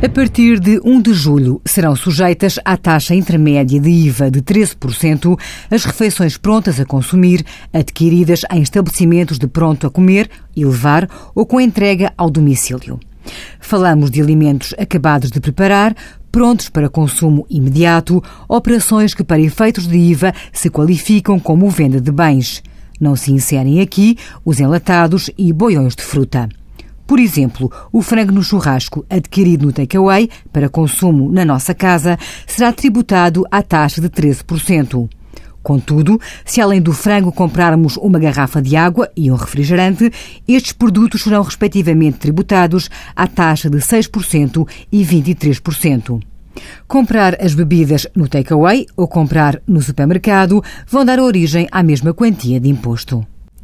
A partir de 1 de julho, serão sujeitas à taxa intermédia de IVA de 13% as refeições prontas a consumir adquiridas em estabelecimentos de pronto a comer e levar ou com entrega ao domicílio. Falamos de alimentos acabados de preparar, prontos para consumo imediato, operações que, para efeitos de IVA, se qualificam como venda de bens. Não se inserem aqui os enlatados e boiões de fruta. Por exemplo, o frango no churrasco adquirido no takeaway para consumo na nossa casa será tributado à taxa de 13%. Contudo, se além do frango comprarmos uma garrafa de água e um refrigerante, estes produtos serão respectivamente tributados à taxa de 6% e 23%. Comprar as bebidas no takeaway ou comprar no supermercado vão dar origem à mesma quantia de imposto.